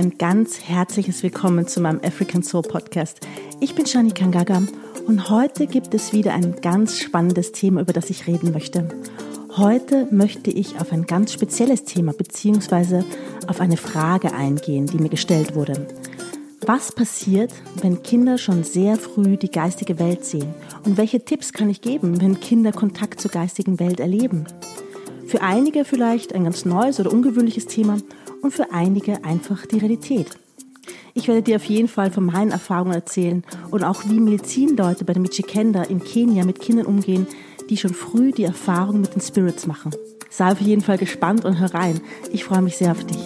Ein ganz herzliches Willkommen zu meinem African Soul Podcast. Ich bin Shani Kangaga und heute gibt es wieder ein ganz spannendes Thema, über das ich reden möchte. Heute möchte ich auf ein ganz spezielles Thema bzw. auf eine Frage eingehen, die mir gestellt wurde. Was passiert, wenn Kinder schon sehr früh die geistige Welt sehen? Und welche Tipps kann ich geben, wenn Kinder Kontakt zur geistigen Welt erleben? Für einige vielleicht ein ganz neues oder ungewöhnliches Thema und für einige einfach die Realität. Ich werde dir auf jeden Fall von meinen Erfahrungen erzählen und auch wie Medizinleute bei der Michikenda in Kenia mit Kindern umgehen, die schon früh die Erfahrung mit den Spirits machen. Sei auf jeden Fall gespannt und hör rein. Ich freue mich sehr auf dich.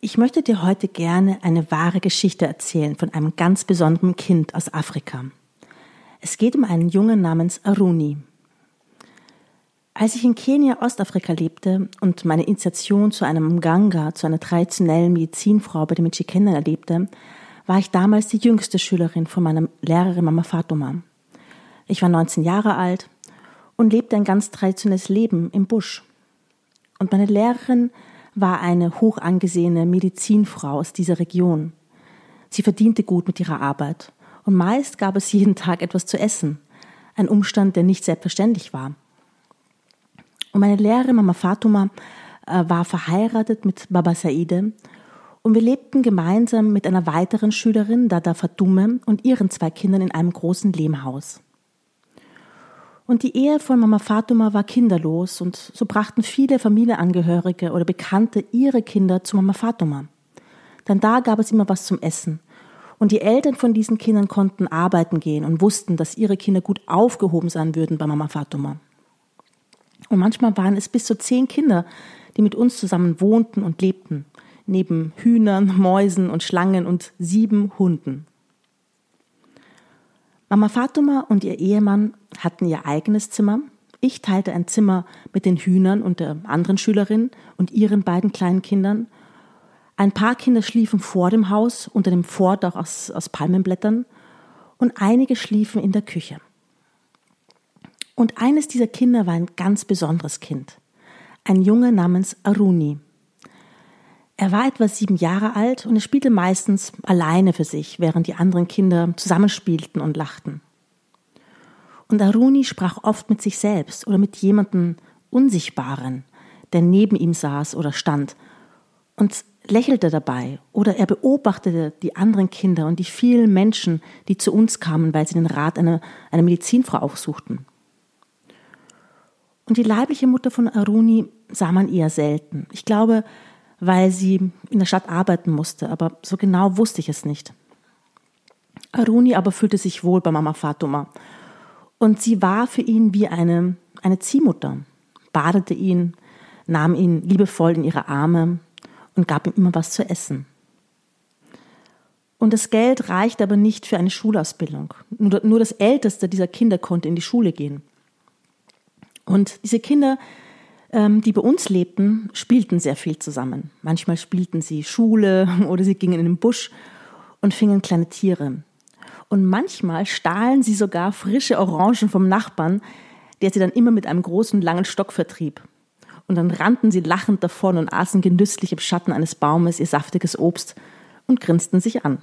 Ich möchte dir heute gerne eine wahre Geschichte erzählen von einem ganz besonderen Kind aus Afrika. Es geht um einen Jungen namens Aruni. Als ich in Kenia, Ostafrika lebte und meine Initiation zu einem Mganga, zu einer traditionellen Medizinfrau bei den Michikenden erlebte, war ich damals die jüngste Schülerin von meiner Lehrerin Mama Fatuma. Ich war 19 Jahre alt und lebte ein ganz traditionelles Leben im Busch. Und meine Lehrerin war eine hoch angesehene Medizinfrau aus dieser Region. Sie verdiente gut mit ihrer Arbeit und meist gab es jeden Tag etwas zu essen, ein Umstand, der nicht selbstverständlich war. Und meine Lehrerin Mama Fatuma äh, war verheiratet mit Baba Saide und wir lebten gemeinsam mit einer weiteren Schülerin, Dada Fatume, und ihren zwei Kindern in einem großen Lehmhaus. Und die Ehe von Mama Fatuma war kinderlos und so brachten viele Familienangehörige oder Bekannte ihre Kinder zu Mama Fatuma. Denn da gab es immer was zum Essen. Und die Eltern von diesen Kindern konnten arbeiten gehen und wussten, dass ihre Kinder gut aufgehoben sein würden bei Mama Fatuma. Und manchmal waren es bis zu zehn Kinder, die mit uns zusammen wohnten und lebten, neben Hühnern, Mäusen und Schlangen und sieben Hunden. Mama Fatuma und ihr Ehemann hatten ihr eigenes Zimmer. Ich teilte ein Zimmer mit den Hühnern und der anderen Schülerin und ihren beiden kleinen Kindern. Ein paar Kinder schliefen vor dem Haus unter dem Vordach aus, aus Palmenblättern und einige schliefen in der Küche. Und eines dieser Kinder war ein ganz besonderes Kind. Ein Junge namens Aruni. Er war etwa sieben Jahre alt und er spielte meistens alleine für sich, während die anderen Kinder zusammenspielten und lachten. Und Aruni sprach oft mit sich selbst oder mit jemandem Unsichtbaren, der neben ihm saß oder stand und lächelte dabei oder er beobachtete die anderen Kinder und die vielen Menschen, die zu uns kamen, weil sie den Rat einer, einer Medizinfrau aufsuchten. Und die leibliche Mutter von Aruni sah man eher selten. Ich glaube, weil sie in der Stadt arbeiten musste, aber so genau wusste ich es nicht. Aruni aber fühlte sich wohl bei Mama Fatuma. Und sie war für ihn wie eine, eine Ziehmutter, badete ihn, nahm ihn liebevoll in ihre Arme und gab ihm immer was zu essen. Und das Geld reichte aber nicht für eine Schulausbildung. Nur, nur das älteste dieser Kinder konnte in die Schule gehen. Und diese Kinder, ähm, die bei uns lebten, spielten sehr viel zusammen. Manchmal spielten sie Schule oder sie gingen in den Busch und fingen kleine Tiere. Und manchmal stahlen sie sogar frische Orangen vom Nachbarn, der sie dann immer mit einem großen langen Stock vertrieb. Und dann rannten sie lachend davon und aßen genüsslich im Schatten eines Baumes ihr saftiges Obst und grinsten sich an.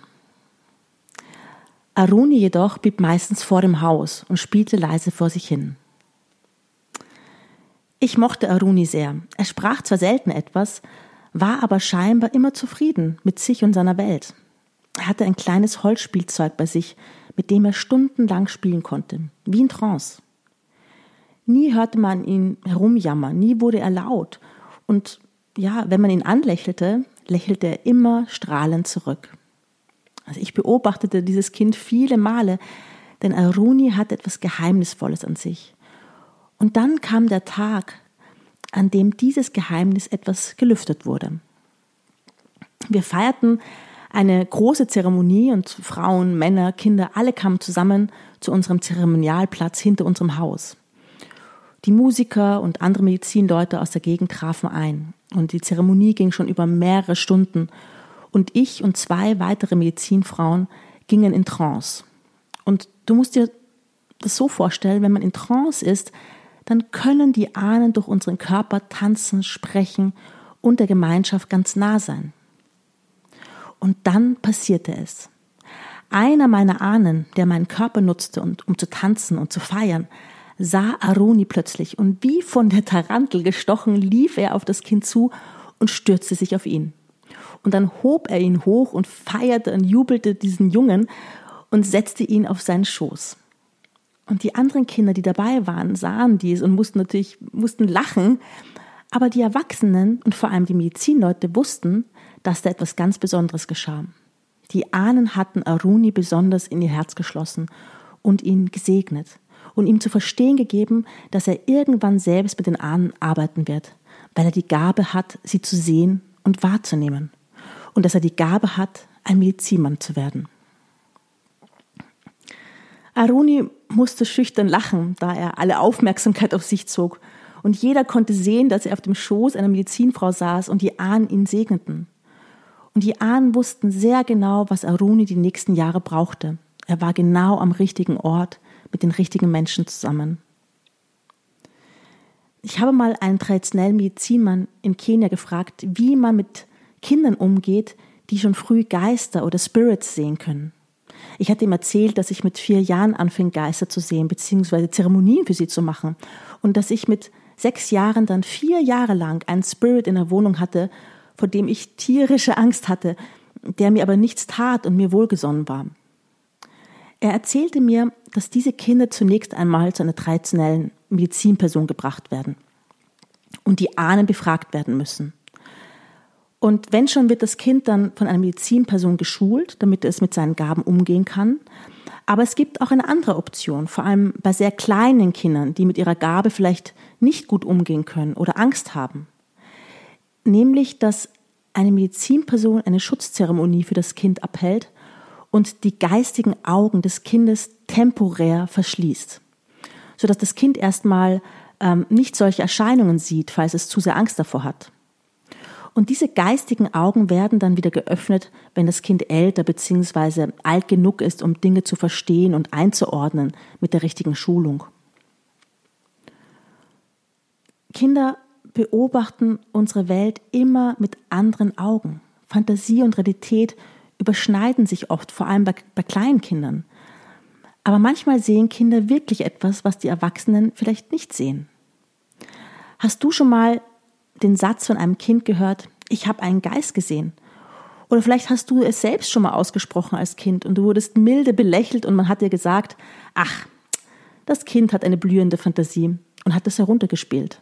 Aruni jedoch blieb meistens vor dem Haus und spielte leise vor sich hin. Ich mochte Aruni sehr. Er sprach zwar selten etwas, war aber scheinbar immer zufrieden mit sich und seiner Welt. Er hatte ein kleines Holzspielzeug bei sich, mit dem er stundenlang spielen konnte, wie in Trance. Nie hörte man ihn herumjammern, nie wurde er laut. Und ja, wenn man ihn anlächelte, lächelte er immer strahlend zurück. Also ich beobachtete dieses Kind viele Male, denn Aruni hat etwas Geheimnisvolles an sich. Und dann kam der Tag, an dem dieses Geheimnis etwas gelüftet wurde. Wir feierten eine große Zeremonie und Frauen, Männer, Kinder, alle kamen zusammen zu unserem Zeremonialplatz hinter unserem Haus. Die Musiker und andere Medizinleute aus der Gegend trafen ein und die Zeremonie ging schon über mehrere Stunden und ich und zwei weitere Medizinfrauen gingen in Trance. Und du musst dir das so vorstellen, wenn man in Trance ist, dann können die Ahnen durch unseren Körper tanzen, sprechen und der Gemeinschaft ganz nah sein. Und dann passierte es. Einer meiner Ahnen, der meinen Körper nutzte, um zu tanzen und zu feiern, sah Aruni plötzlich und wie von der Tarantel gestochen lief er auf das Kind zu und stürzte sich auf ihn. Und dann hob er ihn hoch und feierte und jubelte diesen Jungen und setzte ihn auf seinen Schoß. Und die anderen Kinder, die dabei waren, sahen dies und mussten natürlich, mussten lachen. Aber die Erwachsenen und vor allem die Medizinleute wussten, dass da etwas ganz Besonderes geschah. Die Ahnen hatten Aruni besonders in ihr Herz geschlossen und ihn gesegnet und ihm zu verstehen gegeben, dass er irgendwann selbst mit den Ahnen arbeiten wird, weil er die Gabe hat, sie zu sehen und wahrzunehmen und dass er die Gabe hat, ein Medizinmann zu werden. Aruni musste schüchtern lachen, da er alle Aufmerksamkeit auf sich zog, und jeder konnte sehen, dass er auf dem Schoß einer Medizinfrau saß und die Ahnen ihn segneten. Und die Ahnen wussten sehr genau, was Aruni die nächsten Jahre brauchte. Er war genau am richtigen Ort mit den richtigen Menschen zusammen. Ich habe mal einen traditionellen Medizinmann in Kenia gefragt, wie man mit Kindern umgeht, die schon früh Geister oder Spirits sehen können. Ich hatte ihm erzählt, dass ich mit vier Jahren anfing, Geister zu sehen, beziehungsweise Zeremonien für sie zu machen. Und dass ich mit sechs Jahren dann vier Jahre lang einen Spirit in der Wohnung hatte, vor dem ich tierische Angst hatte, der mir aber nichts tat und mir wohlgesonnen war. Er erzählte mir, dass diese Kinder zunächst einmal zu einer traditionellen Medizinperson gebracht werden und die Ahnen befragt werden müssen. Und wenn schon, wird das Kind dann von einer Medizinperson geschult, damit es mit seinen Gaben umgehen kann. Aber es gibt auch eine andere Option, vor allem bei sehr kleinen Kindern, die mit ihrer Gabe vielleicht nicht gut umgehen können oder Angst haben. Nämlich, dass eine Medizinperson eine Schutzzeremonie für das Kind abhält und die geistigen Augen des Kindes temporär verschließt, sodass das Kind erstmal ähm, nicht solche Erscheinungen sieht, falls es zu sehr Angst davor hat. Und diese geistigen Augen werden dann wieder geöffnet, wenn das Kind älter bzw. alt genug ist, um Dinge zu verstehen und einzuordnen mit der richtigen Schulung. Kinder beobachten unsere Welt immer mit anderen Augen. Fantasie und Realität überschneiden sich oft, vor allem bei, bei kleinen Kindern. Aber manchmal sehen Kinder wirklich etwas, was die Erwachsenen vielleicht nicht sehen. Hast du schon mal den Satz von einem Kind gehört, ich habe einen Geist gesehen. Oder vielleicht hast du es selbst schon mal ausgesprochen als Kind und du wurdest milde belächelt und man hat dir gesagt, ach, das Kind hat eine blühende Fantasie und hat es heruntergespielt.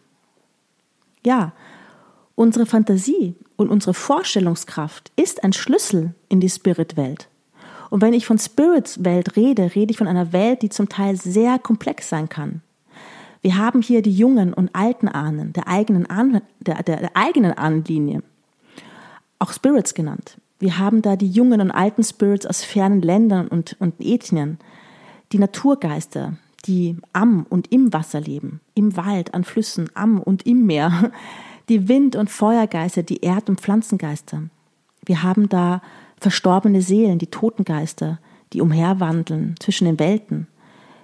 Ja, unsere Fantasie und unsere Vorstellungskraft ist ein Schlüssel in die Spirit-Welt. Und wenn ich von Spirits-Welt rede, rede ich von einer Welt, die zum Teil sehr komplex sein kann. Wir haben hier die jungen und alten Ahnen der eigenen, Ahn, der, der, der eigenen Ahnenlinie, auch Spirits genannt. Wir haben da die jungen und alten Spirits aus fernen Ländern und, und Ethnien, die Naturgeister, die am und im Wasser leben, im Wald, an Flüssen, am und im Meer, die Wind- und Feuergeister, die Erd- und Pflanzengeister. Wir haben da verstorbene Seelen, die Totengeister, die umherwandeln zwischen den Welten.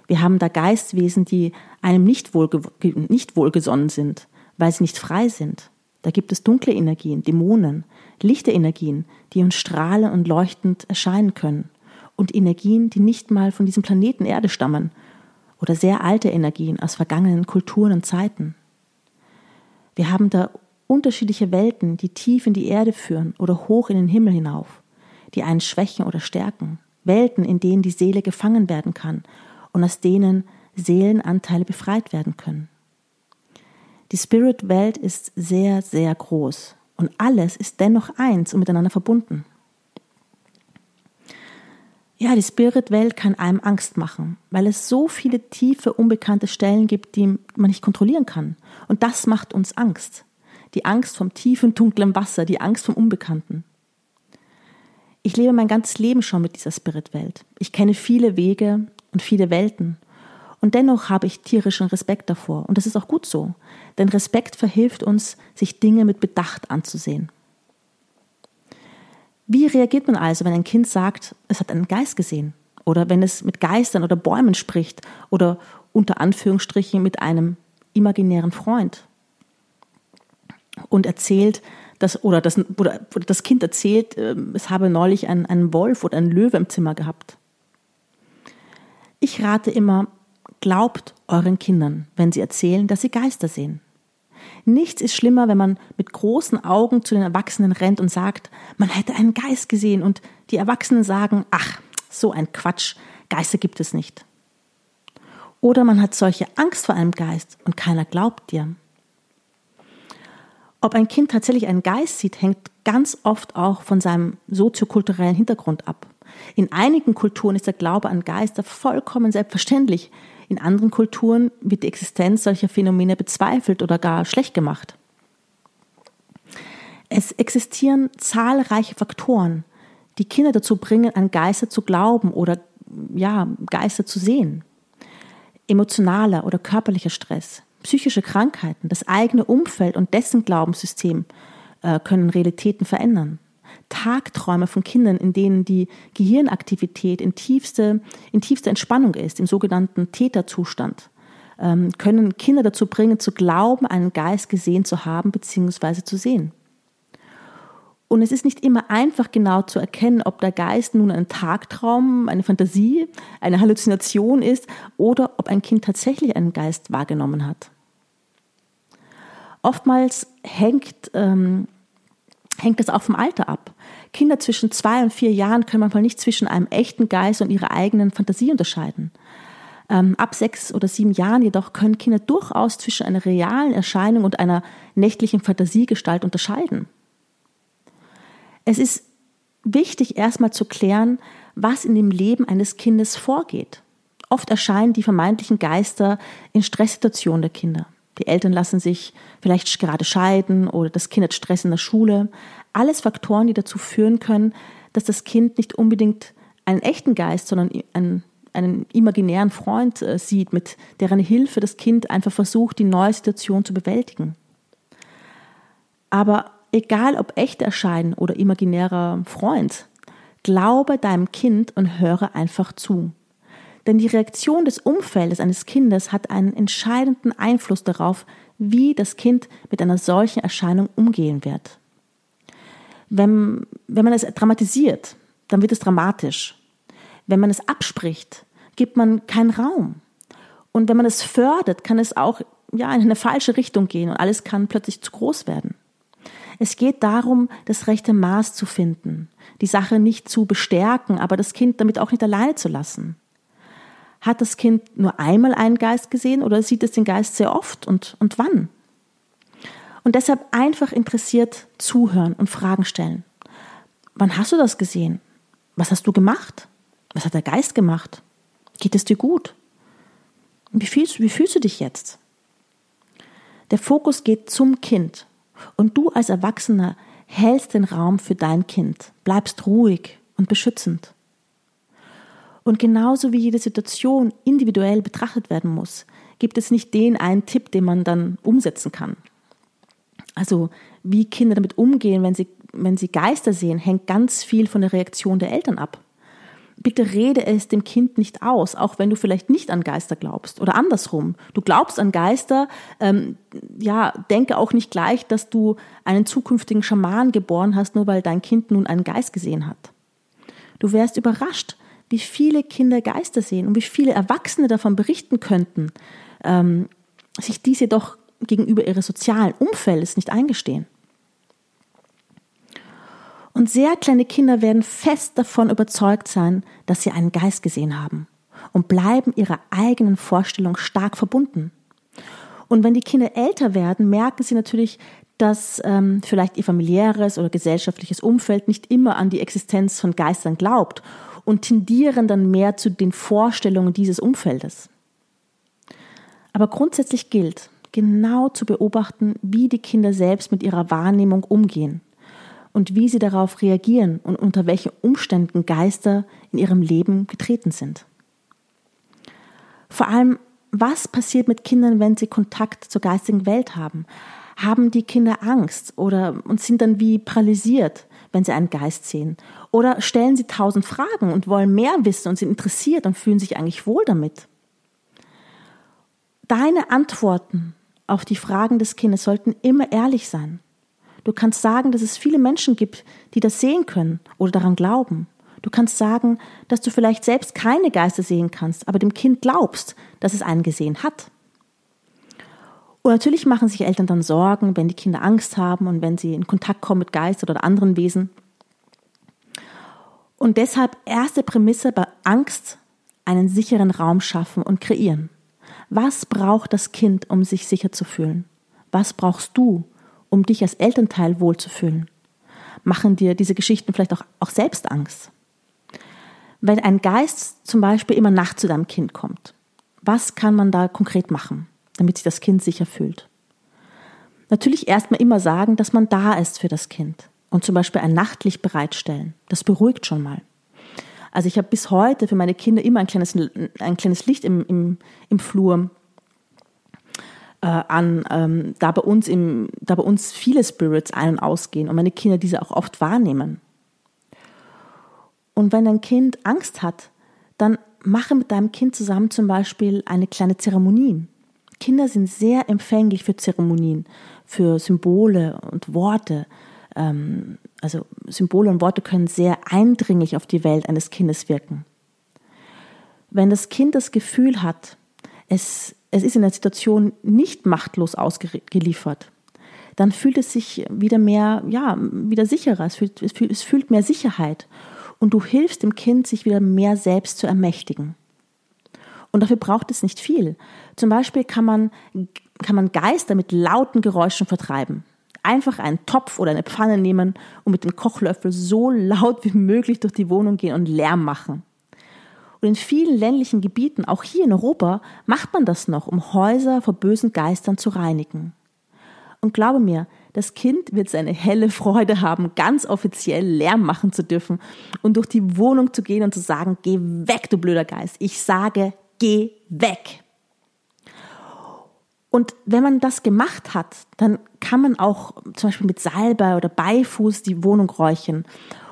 Wir haben da Geistwesen, die einem nicht, wohlge nicht wohlgesonnen sind, weil sie nicht frei sind. Da gibt es dunkle Energien, Dämonen, lichte Energien, die uns strahlend und leuchtend erscheinen können. Und Energien, die nicht mal von diesem Planeten Erde stammen. Oder sehr alte Energien aus vergangenen Kulturen und Zeiten. Wir haben da unterschiedliche Welten, die tief in die Erde führen oder hoch in den Himmel hinauf, die einen schwächen oder stärken. Welten, in denen die Seele gefangen werden kann und aus denen Seelenanteile befreit werden können. Die Spirit-Welt ist sehr, sehr groß und alles ist dennoch eins und miteinander verbunden. Ja, die Spirit-Welt kann einem Angst machen, weil es so viele tiefe, unbekannte Stellen gibt, die man nicht kontrollieren kann. Und das macht uns Angst. Die Angst vom tiefen, dunklen Wasser, die Angst vom Unbekannten. Ich lebe mein ganzes Leben schon mit dieser Spirit-Welt. Ich kenne viele Wege, und viele Welten. Und dennoch habe ich tierischen Respekt davor. Und das ist auch gut so. Denn Respekt verhilft uns, sich Dinge mit Bedacht anzusehen. Wie reagiert man also, wenn ein Kind sagt, es hat einen Geist gesehen? Oder wenn es mit Geistern oder Bäumen spricht oder unter Anführungsstrichen mit einem imaginären Freund und erzählt, dass, oder, das, oder das Kind erzählt, ähm, es habe neulich einen, einen Wolf oder einen Löwe im Zimmer gehabt. Ich rate immer, glaubt euren Kindern, wenn sie erzählen, dass sie Geister sehen. Nichts ist schlimmer, wenn man mit großen Augen zu den Erwachsenen rennt und sagt, man hätte einen Geist gesehen und die Erwachsenen sagen, ach, so ein Quatsch, Geister gibt es nicht. Oder man hat solche Angst vor einem Geist und keiner glaubt dir. Ob ein Kind tatsächlich einen Geist sieht, hängt ganz oft auch von seinem soziokulturellen Hintergrund ab. In einigen Kulturen ist der Glaube an Geister vollkommen selbstverständlich. In anderen Kulturen wird die Existenz solcher Phänomene bezweifelt oder gar schlecht gemacht. Es existieren zahlreiche Faktoren, die Kinder dazu bringen, an Geister zu glauben oder ja, Geister zu sehen. Emotionaler oder körperlicher Stress, psychische Krankheiten, das eigene Umfeld und dessen Glaubenssystem äh, können Realitäten verändern. Tagträume von Kindern, in denen die Gehirnaktivität in tiefste, in tiefste Entspannung ist, im sogenannten Täterzustand, ähm, können Kinder dazu bringen, zu glauben, einen Geist gesehen zu haben bzw. zu sehen. Und es ist nicht immer einfach genau zu erkennen, ob der Geist nun ein Tagtraum, eine Fantasie, eine Halluzination ist oder ob ein Kind tatsächlich einen Geist wahrgenommen hat. Oftmals hängt, ähm, hängt das auch vom Alter ab. Kinder zwischen zwei und vier Jahren können manchmal nicht zwischen einem echten Geist und ihrer eigenen Fantasie unterscheiden. Ähm, ab sechs oder sieben Jahren jedoch können Kinder durchaus zwischen einer realen Erscheinung und einer nächtlichen Fantasiegestalt unterscheiden. Es ist wichtig, erstmal zu klären, was in dem Leben eines Kindes vorgeht. Oft erscheinen die vermeintlichen Geister in Stresssituationen der Kinder. Die Eltern lassen sich vielleicht gerade scheiden oder das Kind hat Stress in der Schule. Alles Faktoren, die dazu führen können, dass das Kind nicht unbedingt einen echten Geist, sondern einen, einen imaginären Freund äh, sieht, mit deren Hilfe das Kind einfach versucht, die neue Situation zu bewältigen. Aber egal ob echt erscheinen oder imaginärer Freund, glaube deinem Kind und höre einfach zu. Denn die Reaktion des Umfeldes eines Kindes hat einen entscheidenden Einfluss darauf, wie das Kind mit einer solchen Erscheinung umgehen wird. Wenn, wenn man es dramatisiert, dann wird es dramatisch. Wenn man es abspricht, gibt man keinen Raum. Und wenn man es fördert, kann es auch ja, in eine falsche Richtung gehen und alles kann plötzlich zu groß werden. Es geht darum, das rechte Maß zu finden, die Sache nicht zu bestärken, aber das Kind damit auch nicht alleine zu lassen. Hat das Kind nur einmal einen Geist gesehen oder sieht es den Geist sehr oft und, und wann? Und deshalb einfach interessiert zuhören und Fragen stellen. Wann hast du das gesehen? Was hast du gemacht? Was hat der Geist gemacht? Geht es dir gut? Wie fühlst, wie fühlst du dich jetzt? Der Fokus geht zum Kind. Und du als Erwachsener hältst den Raum für dein Kind, bleibst ruhig und beschützend. Und genauso wie jede Situation individuell betrachtet werden muss, gibt es nicht den einen Tipp, den man dann umsetzen kann. Also wie Kinder damit umgehen, wenn sie, wenn sie Geister sehen, hängt ganz viel von der Reaktion der Eltern ab. Bitte rede es dem Kind nicht aus, auch wenn du vielleicht nicht an Geister glaubst oder andersrum. Du glaubst an Geister, ähm, ja, denke auch nicht gleich, dass du einen zukünftigen Schaman geboren hast, nur weil dein Kind nun einen Geist gesehen hat. Du wärst überrascht, wie viele Kinder Geister sehen und wie viele Erwachsene davon berichten könnten, ähm, sich dies jedoch gegenüber ihres sozialen Umfeldes nicht eingestehen. Und sehr kleine Kinder werden fest davon überzeugt sein, dass sie einen Geist gesehen haben und bleiben ihrer eigenen Vorstellung stark verbunden. Und wenn die Kinder älter werden, merken sie natürlich, dass ähm, vielleicht ihr familiäres oder gesellschaftliches Umfeld nicht immer an die Existenz von Geistern glaubt und tendieren dann mehr zu den Vorstellungen dieses Umfeldes. Aber grundsätzlich gilt, genau zu beobachten, wie die Kinder selbst mit ihrer Wahrnehmung umgehen und wie sie darauf reagieren und unter welchen Umständen Geister in ihrem Leben getreten sind. Vor allem, was passiert mit Kindern, wenn sie Kontakt zur geistigen Welt haben? Haben die Kinder Angst oder und sind dann wie paralysiert? Wenn sie einen Geist sehen? Oder stellen sie tausend Fragen und wollen mehr wissen und sind interessiert und fühlen sich eigentlich wohl damit? Deine Antworten auf die Fragen des Kindes sollten immer ehrlich sein. Du kannst sagen, dass es viele Menschen gibt, die das sehen können oder daran glauben. Du kannst sagen, dass du vielleicht selbst keine Geister sehen kannst, aber dem Kind glaubst, dass es einen gesehen hat. Und natürlich machen sich Eltern dann Sorgen, wenn die Kinder Angst haben und wenn sie in Kontakt kommen mit Geistern oder anderen Wesen. Und deshalb erste Prämisse bei Angst einen sicheren Raum schaffen und kreieren. Was braucht das Kind, um sich sicher zu fühlen? Was brauchst du, um dich als Elternteil wohlzufühlen? Machen dir diese Geschichten vielleicht auch, auch selbst Angst? Wenn ein Geist zum Beispiel immer nachts zu deinem Kind kommt, was kann man da konkret machen, damit sich das Kind sicher fühlt? Natürlich erstmal immer sagen, dass man da ist für das Kind und zum Beispiel ein Nachtlicht bereitstellen. Das beruhigt schon mal. Also ich habe bis heute für meine Kinder immer ein kleines, ein kleines Licht im, im, im Flur äh, an, ähm, da, bei uns im, da bei uns viele Spirits ein- und ausgehen und meine Kinder diese auch oft wahrnehmen. Und wenn dein Kind Angst hat, dann mache mit deinem Kind zusammen zum Beispiel eine kleine Zeremonie. Kinder sind sehr empfänglich für Zeremonien, für Symbole und Worte. Ähm, also Symbole und Worte können sehr eindringlich auf die Welt eines Kindes wirken. Wenn das Kind das Gefühl hat, es es ist in der Situation nicht machtlos ausgeliefert, dann fühlt es sich wieder mehr, ja, wieder sicherer, es fühlt, es fühlt, es fühlt mehr Sicherheit und du hilfst dem Kind, sich wieder mehr selbst zu ermächtigen. Und dafür braucht es nicht viel. Zum Beispiel kann man, kann man Geister mit lauten Geräuschen vertreiben. Einfach einen Topf oder eine Pfanne nehmen und mit dem Kochlöffel so laut wie möglich durch die Wohnung gehen und Lärm machen. Und in vielen ländlichen Gebieten, auch hier in Europa, macht man das noch, um Häuser vor bösen Geistern zu reinigen. Und glaube mir, das Kind wird seine helle Freude haben, ganz offiziell Lärm machen zu dürfen und durch die Wohnung zu gehen und zu sagen, geh weg, du blöder Geist. Ich sage, geh weg. Und wenn man das gemacht hat, dann kann man auch zum Beispiel mit Salbei oder Beifuß die Wohnung räuchern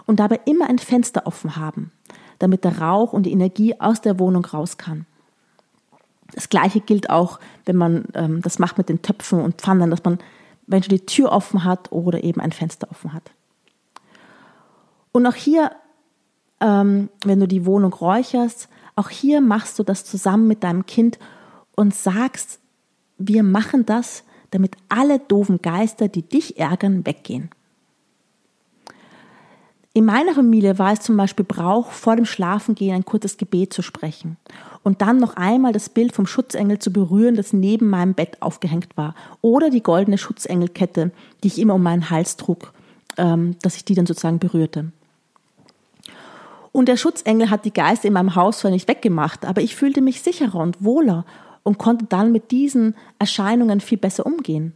und dabei immer ein Fenster offen haben damit der Rauch und die Energie aus der Wohnung raus kann. Das gleiche gilt auch, wenn man ähm, das macht mit den Töpfen und Pfannen, dass man, wenn schon die Tür offen hat oder eben ein Fenster offen hat. Und auch hier, ähm, wenn du die Wohnung räucherst, auch hier machst du das zusammen mit deinem Kind und sagst, wir machen das, damit alle doofen Geister, die dich ärgern, weggehen. In meiner Familie war es zum Beispiel Brauch, vor dem Schlafengehen ein kurzes Gebet zu sprechen und dann noch einmal das Bild vom Schutzengel zu berühren, das neben meinem Bett aufgehängt war, oder die goldene Schutzengelkette, die ich immer um meinen Hals trug, ähm, dass ich die dann sozusagen berührte. Und der Schutzengel hat die Geister in meinem Haus zwar nicht weggemacht, aber ich fühlte mich sicherer und wohler und konnte dann mit diesen Erscheinungen viel besser umgehen.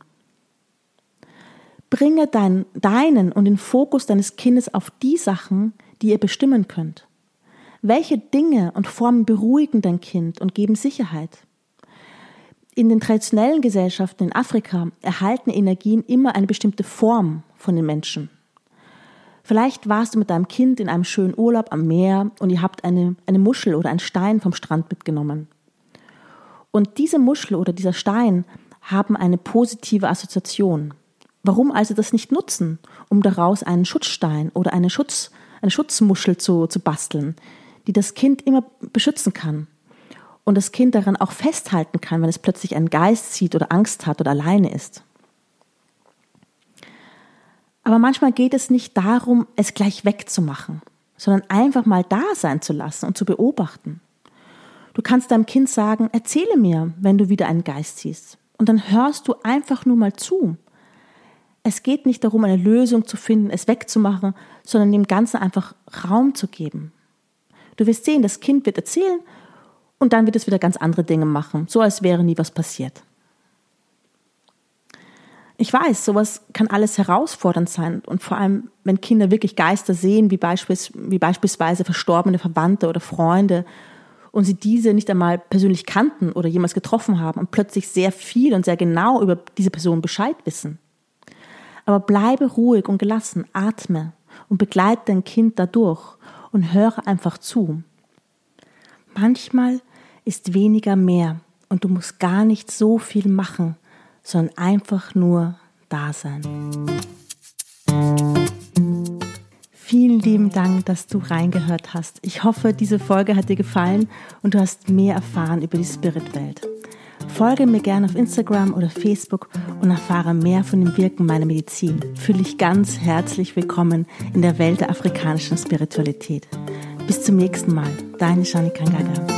Bringe dein, deinen und den Fokus deines Kindes auf die Sachen, die ihr bestimmen könnt. Welche Dinge und Formen beruhigen dein Kind und geben Sicherheit? In den traditionellen Gesellschaften in Afrika erhalten Energien immer eine bestimmte Form von den Menschen. Vielleicht warst du mit deinem Kind in einem schönen Urlaub am Meer und ihr habt eine, eine Muschel oder einen Stein vom Strand mitgenommen. Und diese Muschel oder dieser Stein haben eine positive Assoziation. Warum also das nicht nutzen, um daraus einen Schutzstein oder eine, Schutz, eine Schutzmuschel zu, zu basteln, die das Kind immer beschützen kann und das Kind daran auch festhalten kann, wenn es plötzlich einen Geist sieht oder Angst hat oder alleine ist. Aber manchmal geht es nicht darum, es gleich wegzumachen, sondern einfach mal da sein zu lassen und zu beobachten. Du kannst deinem Kind sagen, erzähle mir, wenn du wieder einen Geist siehst. Und dann hörst du einfach nur mal zu es geht nicht darum, eine Lösung zu finden, es wegzumachen, sondern dem Ganzen einfach Raum zu geben. Du wirst sehen, das Kind wird erzählen und dann wird es wieder ganz andere Dinge machen, so als wäre nie was passiert. Ich weiß, sowas kann alles herausfordernd sein und vor allem, wenn Kinder wirklich Geister sehen, wie, beispiels, wie beispielsweise verstorbene Verwandte oder Freunde und sie diese nicht einmal persönlich kannten oder jemals getroffen haben und plötzlich sehr viel und sehr genau über diese Person Bescheid wissen. Aber bleibe ruhig und gelassen, atme und begleite dein Kind dadurch und höre einfach zu. Manchmal ist weniger mehr und du musst gar nicht so viel machen, sondern einfach nur da sein. Vielen lieben Dank, dass du reingehört hast. Ich hoffe, diese Folge hat dir gefallen und du hast mehr erfahren über die Spiritwelt. Folge mir gerne auf Instagram oder Facebook und erfahre mehr von dem Wirken meiner Medizin. Fühle dich ganz herzlich willkommen in der Welt der afrikanischen Spiritualität. Bis zum nächsten Mal, deine Shani Kangaga.